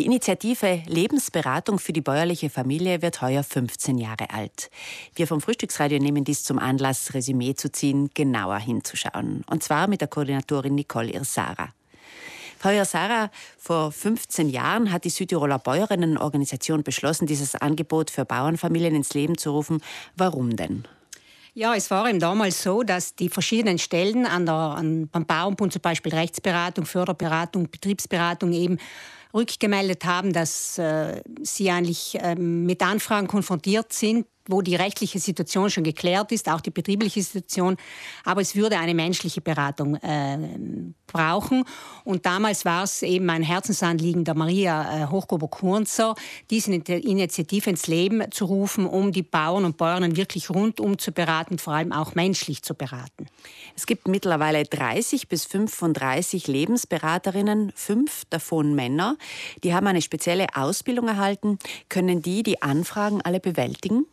Die Initiative Lebensberatung für die bäuerliche Familie wird heuer 15 Jahre alt. Wir vom Frühstücksradio nehmen dies zum Anlass, Resümee zu ziehen, genauer hinzuschauen. Und zwar mit der Koordinatorin Nicole Irsara. Frau Irsara, vor 15 Jahren hat die Südtiroler Bäuerinnenorganisation beschlossen, dieses Angebot für Bauernfamilien ins Leben zu rufen. Warum denn? Ja, es war eben damals so, dass die verschiedenen Stellen an der, an, beim Bauernbund, zum Beispiel Rechtsberatung, Förderberatung, Betriebsberatung eben, rückgemeldet haben, dass äh, sie eigentlich äh, mit Anfragen konfrontiert sind, wo die rechtliche Situation schon geklärt ist, auch die betriebliche Situation. Aber es würde eine menschliche Beratung äh, brauchen. Und damals war es eben ein Herzensanliegen der Maria äh, Hochgober-Kunzer, diese Initiative ins Leben zu rufen, um die Bauern und Bäuerinnen wirklich rundum zu beraten, vor allem auch menschlich zu beraten. Es gibt mittlerweile 30 bis 35 Lebensberaterinnen, fünf davon Männer. Die haben eine spezielle Ausbildung erhalten. Können die die Anfragen alle bewältigen?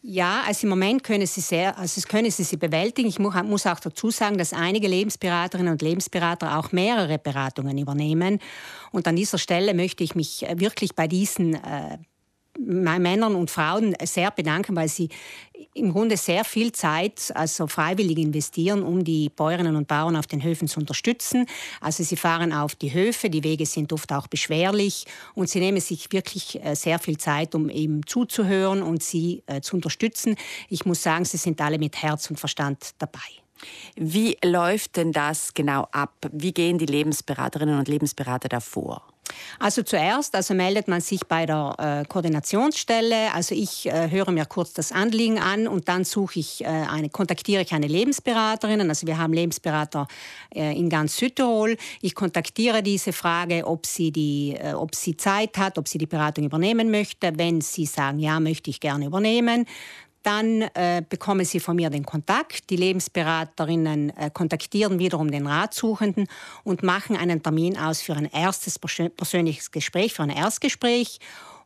Ja, also im Moment können sie, sehr, also können sie sie bewältigen. Ich muss auch dazu sagen, dass einige Lebensberaterinnen und Lebensberater auch mehrere Beratungen übernehmen. Und an dieser Stelle möchte ich mich wirklich bei diesen äh, Männern und Frauen sehr bedanken, weil sie im Grunde sehr viel Zeit, also freiwillig investieren, um die Bäuerinnen und Bauern auf den Höfen zu unterstützen. Also sie fahren auf die Höfe, die Wege sind oft auch beschwerlich und sie nehmen sich wirklich äh, sehr viel Zeit, um eben zuzuhören und sie äh, zu unterstützen. Ich muss sagen, sie sind alle mit Herz und Verstand dabei. Wie läuft denn das genau ab? Wie gehen die Lebensberaterinnen und Lebensberater davor? Also zuerst also meldet man sich bei der äh, Koordinationsstelle. Also ich äh, höre mir kurz das Anliegen an und dann suche ich äh, eine, kontaktiere ich eine Lebensberaterin. Also wir haben Lebensberater äh, in ganz Südtirol. Ich kontaktiere diese Frage, ob sie, die, äh, ob sie Zeit hat, ob sie die Beratung übernehmen möchte. Wenn sie sagen, ja, möchte ich gerne übernehmen, dann äh, bekommen Sie von mir den Kontakt. Die Lebensberaterinnen äh, kontaktieren wiederum den Ratsuchenden und machen einen Termin aus für ein erstes persönliches Gespräch, für ein Erstgespräch.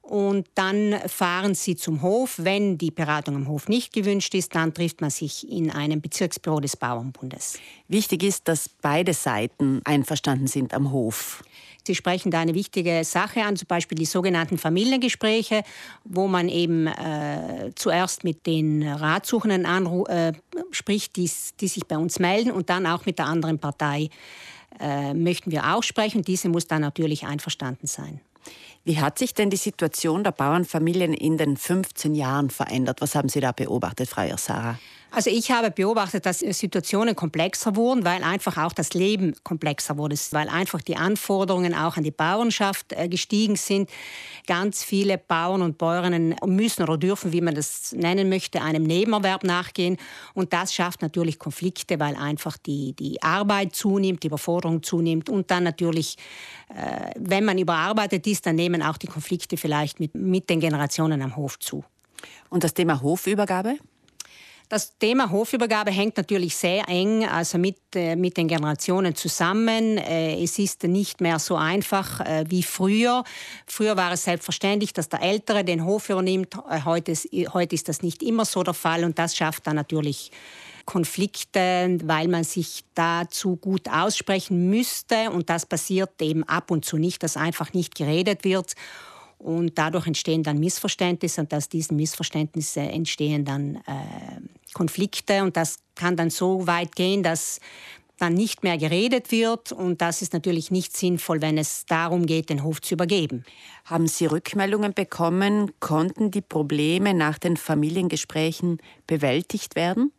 Und dann fahren sie zum Hof. Wenn die Beratung am Hof nicht gewünscht ist, dann trifft man sich in einem Bezirksbüro des Bauernbundes. Wichtig ist, dass beide Seiten einverstanden sind am Hof. Sie sprechen da eine wichtige Sache an, zum Beispiel die sogenannten Familiengespräche, wo man eben äh, zuerst mit den Ratsuchenden äh, spricht, die, die sich bei uns melden und dann auch mit der anderen Partei äh, möchten wir auch sprechen. Diese muss dann natürlich einverstanden sein. Wie hat sich denn die Situation der Bauernfamilien in den 15 Jahren verändert? Was haben Sie da beobachtet, Frau Irsara? Also ich habe beobachtet, dass Situationen komplexer wurden, weil einfach auch das Leben komplexer wurde, weil einfach die Anforderungen auch an die Bauernschaft äh, gestiegen sind. Ganz viele Bauern und Bäuerinnen müssen oder dürfen, wie man das nennen möchte, einem Nebenerwerb nachgehen. Und das schafft natürlich Konflikte, weil einfach die, die Arbeit zunimmt, die Überforderung zunimmt und dann natürlich, äh, wenn man überarbeitet ist, dann nehmen auch die Konflikte vielleicht mit, mit den Generationen am Hof zu. Und das Thema Hofübergabe? Das Thema Hofübergabe hängt natürlich sehr eng also mit, äh, mit den Generationen zusammen. Äh, es ist nicht mehr so einfach äh, wie früher. Früher war es selbstverständlich, dass der Ältere den Hof übernimmt. Äh, heute, ist, heute ist das nicht immer so der Fall und das schafft dann natürlich Konflikte, weil man sich dazu gut aussprechen müsste und das passiert eben ab und zu nicht, dass einfach nicht geredet wird. Und dadurch entstehen dann Missverständnisse und aus diesen Missverständnissen entstehen dann äh, Konflikte und das kann dann so weit gehen, dass dann nicht mehr geredet wird und das ist natürlich nicht sinnvoll, wenn es darum geht, den Hof zu übergeben. Haben Sie Rückmeldungen bekommen? Konnten die Probleme nach den Familiengesprächen bewältigt werden?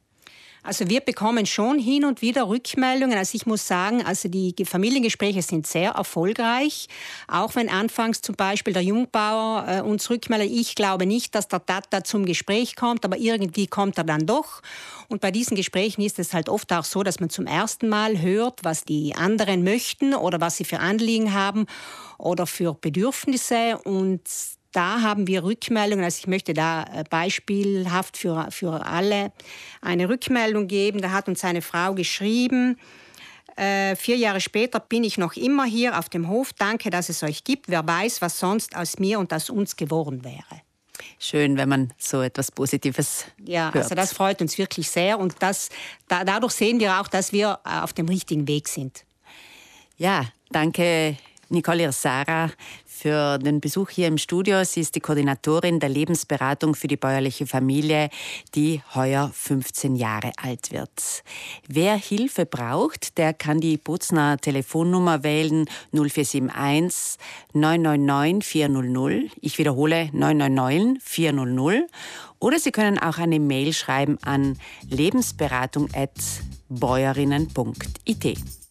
Also wir bekommen schon hin und wieder Rückmeldungen. Also ich muss sagen, also die Familiengespräche sind sehr erfolgreich. Auch wenn anfangs zum Beispiel der Jungbauer äh, uns rückmeldet, ich glaube nicht, dass der Tata zum Gespräch kommt, aber irgendwie kommt er dann doch. Und bei diesen Gesprächen ist es halt oft auch so, dass man zum ersten Mal hört, was die anderen möchten oder was sie für Anliegen haben oder für Bedürfnisse. Und da haben wir Rückmeldungen. Also ich möchte da äh, beispielhaft für, für alle eine Rückmeldung geben. Da hat uns eine Frau geschrieben, äh, vier Jahre später bin ich noch immer hier auf dem Hof. Danke, dass es euch gibt. Wer weiß, was sonst aus mir und aus uns geworden wäre. Schön, wenn man so etwas Positives Ja, hört. also das freut uns wirklich sehr und das, da, dadurch sehen wir auch, dass wir äh, auf dem richtigen Weg sind. Ja, danke Nicole Irsara für den Besuch hier im Studio. Sie ist die Koordinatorin der Lebensberatung für die bäuerliche Familie, die heuer 15 Jahre alt wird. Wer Hilfe braucht, der kann die Bozner Telefonnummer wählen 0471 999 400. Ich wiederhole 999 400. Oder Sie können auch eine Mail schreiben an lebensberatung.bäuerinnen.it.